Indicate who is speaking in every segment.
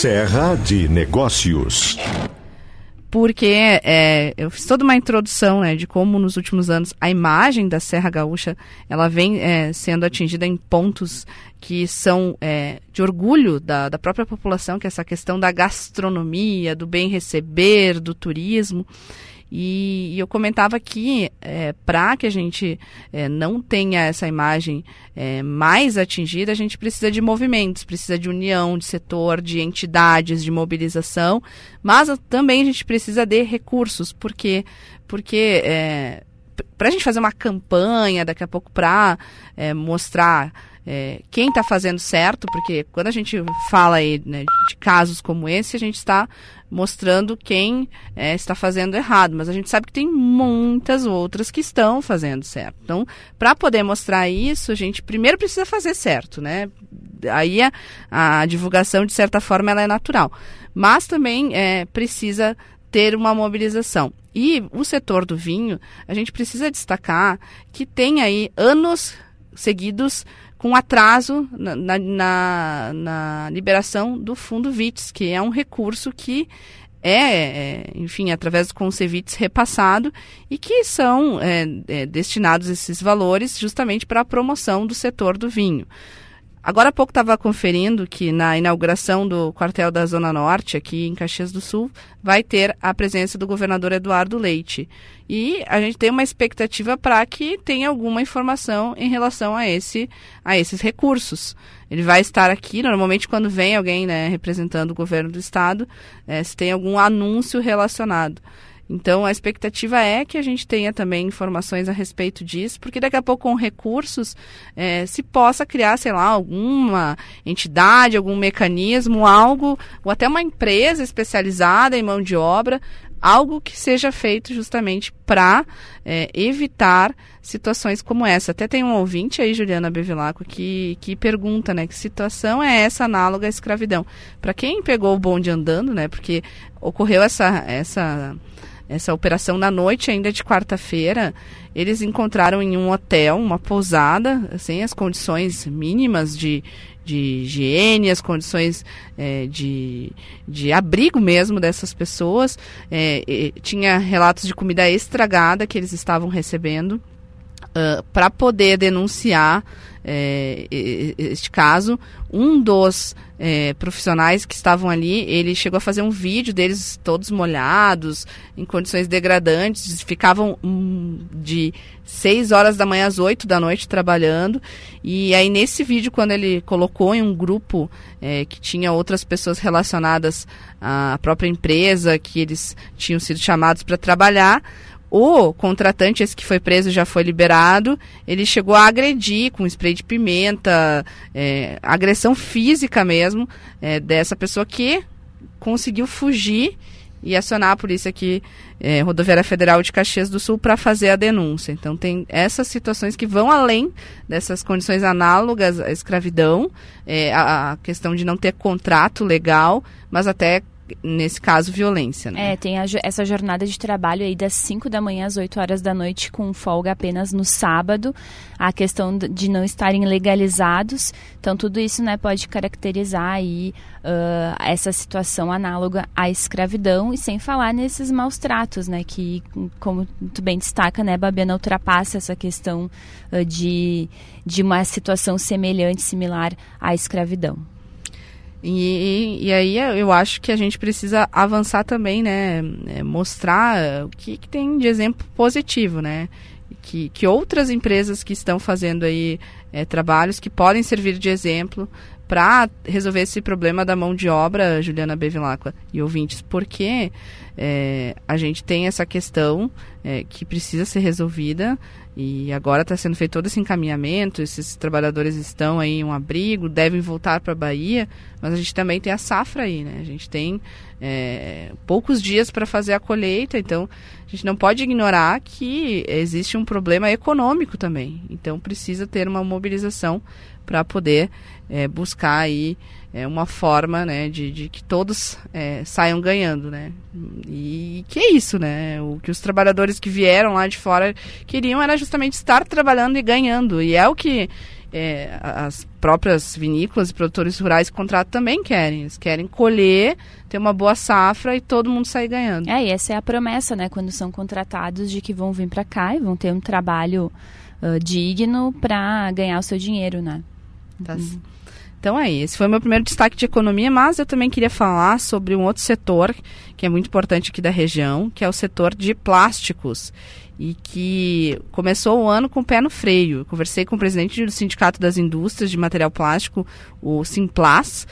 Speaker 1: Serra de Negócios
Speaker 2: porque é, eu fiz toda uma introdução né, de como nos últimos anos a imagem da Serra Gaúcha ela vem é, sendo atingida em pontos que são é, de orgulho da, da própria população, que é essa questão da gastronomia, do bem receber, do turismo. E, e eu comentava que é, para que a gente é, não tenha essa imagem é, mais atingida, a gente precisa de movimentos, precisa de união de setor, de entidades, de mobilização, mas também a gente precisa de recursos, porque porque é, para a gente fazer uma campanha daqui a pouco para é, mostrar é, quem está fazendo certo, porque quando a gente fala aí né, de casos como esse, a gente está mostrando quem é, está fazendo errado, mas a gente sabe que tem muitas outras que estão fazendo certo. Então, para poder mostrar isso, a gente primeiro precisa fazer certo, né? Aí a, a divulgação, de certa forma, ela é natural, mas também é, precisa ter uma mobilização. E o setor do vinho, a gente precisa destacar que tem aí anos seguidos com atraso na, na, na, liberação do fundo VITS, que é um recurso que é, é enfim, através do Concevites repassado e que são é, é, destinados esses valores justamente para a promoção do setor do vinho. Agora há pouco estava conferindo que na inauguração do quartel da Zona Norte, aqui em Caxias do Sul, vai ter a presença do governador Eduardo Leite. E a gente tem uma expectativa para que tenha alguma informação em relação a, esse, a esses recursos. Ele vai estar aqui, normalmente quando vem alguém né, representando o governo do estado, é, se tem algum anúncio relacionado. Então, a expectativa é que a gente tenha também informações a respeito disso, porque daqui a pouco, com recursos, é, se possa criar, sei lá, alguma entidade, algum mecanismo, algo, ou até uma empresa especializada em mão de obra, algo que seja feito justamente para é, evitar situações como essa. Até tem um ouvinte aí, Juliana Bevilacqua, que, que pergunta, né, que situação é essa análoga à escravidão? Para quem pegou o bonde andando, né, porque ocorreu essa, essa essa operação na noite ainda de quarta-feira, eles encontraram em um hotel, uma pousada, sem as condições mínimas de, de higiene, as condições é, de, de abrigo mesmo dessas pessoas. É, tinha relatos de comida estragada que eles estavam recebendo. Uh, para poder denunciar é, este caso, um dos é, profissionais que estavam ali, ele chegou a fazer um vídeo deles todos molhados, em condições degradantes, ficavam hum, de 6 horas da manhã às 8 da noite trabalhando. E aí nesse vídeo, quando ele colocou em um grupo é, que tinha outras pessoas relacionadas à própria empresa, que eles tinham sido chamados para trabalhar, o contratante, esse que foi preso já foi liberado, ele chegou a agredir com spray de pimenta, é, agressão física mesmo, é, dessa pessoa que conseguiu fugir e acionar a polícia aqui, é, Rodoviária Federal de Caxias do Sul, para fazer a denúncia. Então, tem essas situações que vão além dessas condições análogas à escravidão, é, a, a questão de não ter contrato legal, mas até nesse caso, violência. Né?
Speaker 3: É, tem a, essa jornada de trabalho aí das 5 da manhã às 8 horas da noite, com folga apenas no sábado, a questão de não estarem legalizados. Então, tudo isso né, pode caracterizar aí uh, essa situação análoga à escravidão, e sem falar nesses maus tratos, né, que, como tu bem destaca, né, Babiana ultrapassa essa questão uh, de, de uma situação semelhante, similar à escravidão.
Speaker 2: E, e, aí eu acho que a gente precisa avançar também, né? É, mostrar o que, que, tem de exemplo positivo, né? Que, que outras empresas que estão fazendo aí é, trabalhos que podem servir de exemplo para resolver esse problema da mão de obra, Juliana Bevilacqua e ouvintes, porque é, a gente tem essa questão é, que precisa ser resolvida e agora está sendo feito todo esse encaminhamento, esses trabalhadores estão aí em um abrigo, devem voltar para a Bahia, mas a gente também tem a safra aí, né? A gente tem é, poucos dias para fazer a colheita, então a gente não pode ignorar que existe um problema econômico também. Então precisa ter uma mobilização para poder é, buscar aí é, uma forma né, de, de que todos é, saiam ganhando, né? E que é isso, né? O que os trabalhadores que vieram lá de fora queriam era justamente estar trabalhando e ganhando. E é o que é, as próprias vinícolas e produtores rurais de contrato também querem. Eles querem colher, ter uma boa safra e todo mundo sair ganhando.
Speaker 3: É, e essa é a promessa, né? Quando são contratados de que vão vir para cá e vão ter um trabalho uh, digno para ganhar o seu dinheiro, né?
Speaker 2: Tá. Uhum. Então é esse foi o meu primeiro destaque de economia, mas eu também queria falar sobre um outro setor que é muito importante aqui da região, que é o setor de plásticos e que começou o ano com o pé no freio. Eu conversei com o presidente do Sindicato das Indústrias de Material Plástico, o Simplas,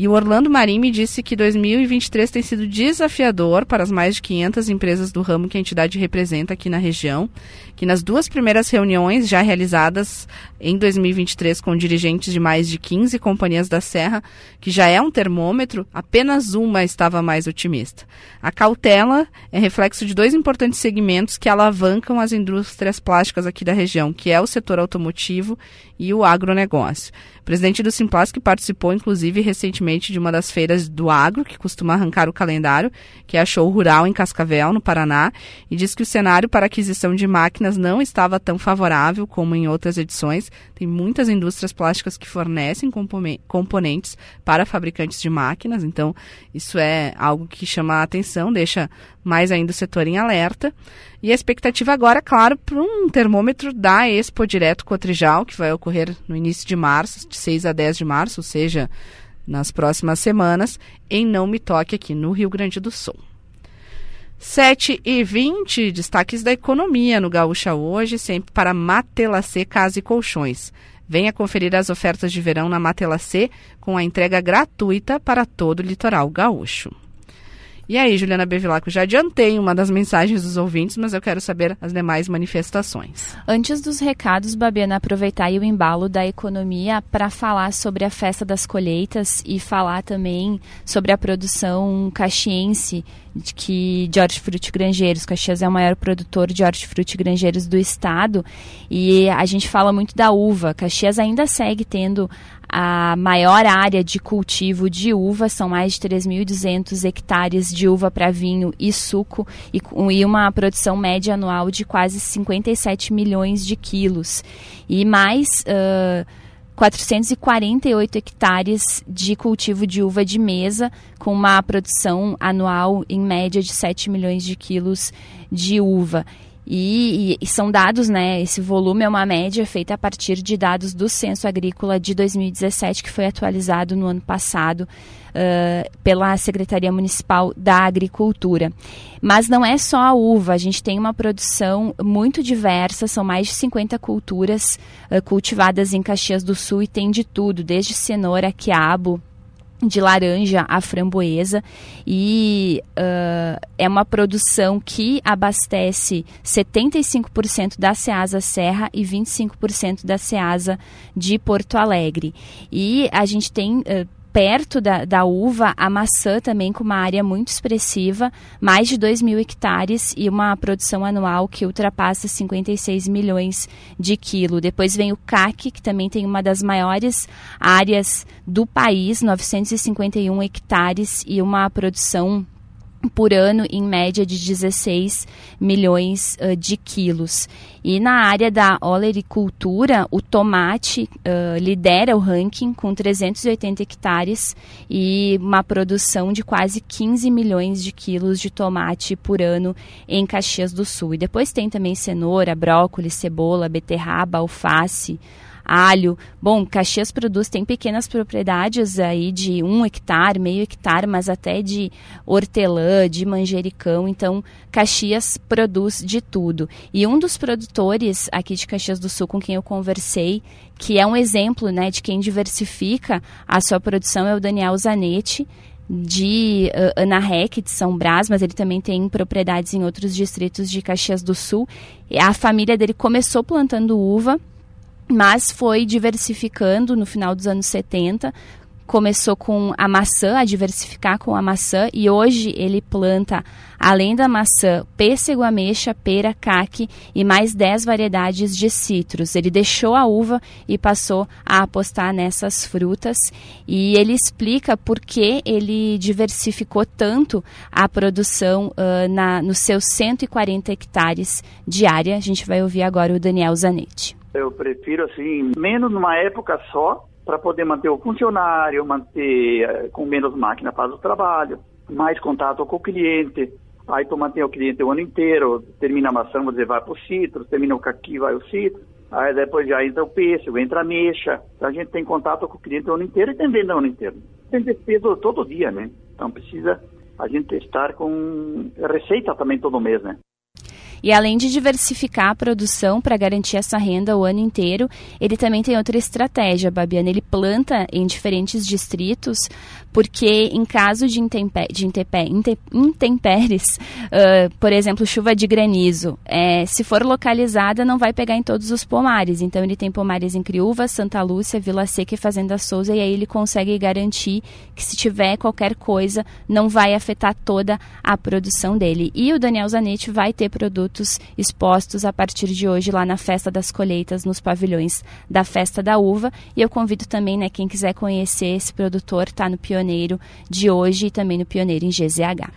Speaker 2: e o Orlando Marim me disse que 2023 tem sido desafiador para as mais de 500 empresas do ramo que a entidade representa aqui na região, que nas duas primeiras reuniões já realizadas em 2023 com dirigentes de mais de 15 companhias da Serra, que já é um termômetro, apenas uma estava mais otimista. A cautela é reflexo de dois importantes segmentos que alavancam as indústrias plásticas aqui da região, que é o setor automotivo e o agronegócio. O presidente do Simplas, que participou, inclusive, recentemente de uma das feiras do agro, que costuma arrancar o calendário, que é a Show Rural em Cascavel, no Paraná, e disse que o cenário para aquisição de máquinas não estava tão favorável como em outras edições. Tem muitas indústrias plásticas que fornecem componentes para fabricantes de máquinas, então isso é algo que chama a atenção, deixa mais ainda o setor em alerta. E a expectativa agora, claro, para um termômetro da Expo Direto Cotrijal, que vai ocorrer no início de março, de 6 a 10 de março, ou seja, nas próximas semanas, em Não Me Toque, aqui no Rio Grande do Sul. 7 e 20, destaques da economia no Gaúcha hoje, sempre para Matelacê Casa e Colchões. Venha conferir as ofertas de verão na Matelacê com a entrega gratuita para todo o litoral gaúcho. E aí, Juliana Bevilacqua, já adiantei uma das mensagens dos ouvintes, mas eu quero saber as demais manifestações.
Speaker 3: Antes dos recados, Babiana, aproveitar o embalo da economia para falar sobre a festa das colheitas e falar também sobre a produção caxiense de que de hortifruti grangeiros. Caxias é o maior produtor de hortifruti grangeiros do estado e a gente fala muito da uva. Caxias ainda segue tendo a maior área de cultivo de uva, são mais de 3.200 hectares de uva para vinho e suco, e, e uma produção média anual de quase 57 milhões de quilos. E mais. Uh, 448 hectares de cultivo de uva de mesa, com uma produção anual em média de 7 milhões de quilos de uva. E, e, são dados, né? Esse volume é uma média feita a partir de dados do Censo Agrícola de 2017, que foi atualizado no ano passado uh, pela Secretaria Municipal da Agricultura. Mas não é só a uva, a gente tem uma produção muito diversa, são mais de 50 culturas uh, cultivadas em Caxias do Sul e tem de tudo, desde cenoura, quiabo, de laranja a framboesa e uh, é uma produção que abastece 75% da Ceasa Serra e 25% da Ceasa de Porto Alegre. E a gente tem uh, perto da, da uva, a maçã também com uma área muito expressiva, mais de 2 mil hectares e uma produção anual que ultrapassa 56 milhões de quilos. Depois vem o CAC, que também tem uma das maiores áreas do país, 951 hectares e uma produção por ano, em média de 16 milhões uh, de quilos. E na área da olericultura, o tomate uh, lidera o ranking com 380 hectares e uma produção de quase 15 milhões de quilos de tomate por ano em Caxias do Sul. E depois tem também cenoura, brócolis, cebola, beterraba, alface, alho. Bom, Caxias produz, tem pequenas propriedades aí de um hectare, meio hectare, mas até de hortelã, de manjericão. Então, Caxias produz de tudo. E um dos produtores aqui de Caxias do Sul com quem eu conversei, que é um exemplo né, de quem diversifica a sua produção, é o Daniel Zanetti de uh, Ana Rec, de São Brás, mas ele também tem propriedades em outros distritos de Caxias do Sul. A família dele começou plantando uva mas foi diversificando no final dos anos 70. Começou com a maçã, a diversificar com a maçã, e hoje ele planta, além da maçã, pêssego, ameixa, pera, caque e mais 10 variedades de citros. Ele deixou a uva e passou a apostar nessas frutas, e ele explica por que ele diversificou tanto a produção uh, na, nos seus 140 hectares de área. A gente vai ouvir agora o Daniel Zanetti.
Speaker 4: Eu prefiro assim, menos numa época só, para poder manter o funcionário, manter eh, com menos máquina para o trabalho, mais contato com o cliente. Aí tu mantém o cliente o ano inteiro, termina a maçã, dizer, vai para o citro, termina o caqui, vai o citro. Aí depois já entra o pêssego, entra a mexa. Então a gente tem contato com o cliente o ano inteiro e tem venda o ano inteiro. Tem despesa todo dia, né? Então precisa a gente estar com receita também todo mês, né?
Speaker 3: E além de diversificar a produção para garantir essa renda o ano inteiro, ele também tem outra estratégia, Babiana. Ele planta em diferentes distritos, porque em caso de, intempé de intempé intempéries, uh, por exemplo, chuva de granizo, é, se for localizada, não vai pegar em todos os pomares. Então, ele tem pomares em Criúva, Santa Lúcia, Vila Seca e Fazenda Souza, e aí ele consegue garantir que se tiver qualquer coisa, não vai afetar toda a produção dele. E o Daniel Zanetti vai ter produtos produtos expostos a partir de hoje lá na Festa das Colheitas, nos pavilhões da Festa da Uva. E eu convido também, né, quem quiser conhecer esse produtor, tá no Pioneiro de hoje e também no Pioneiro em GZH.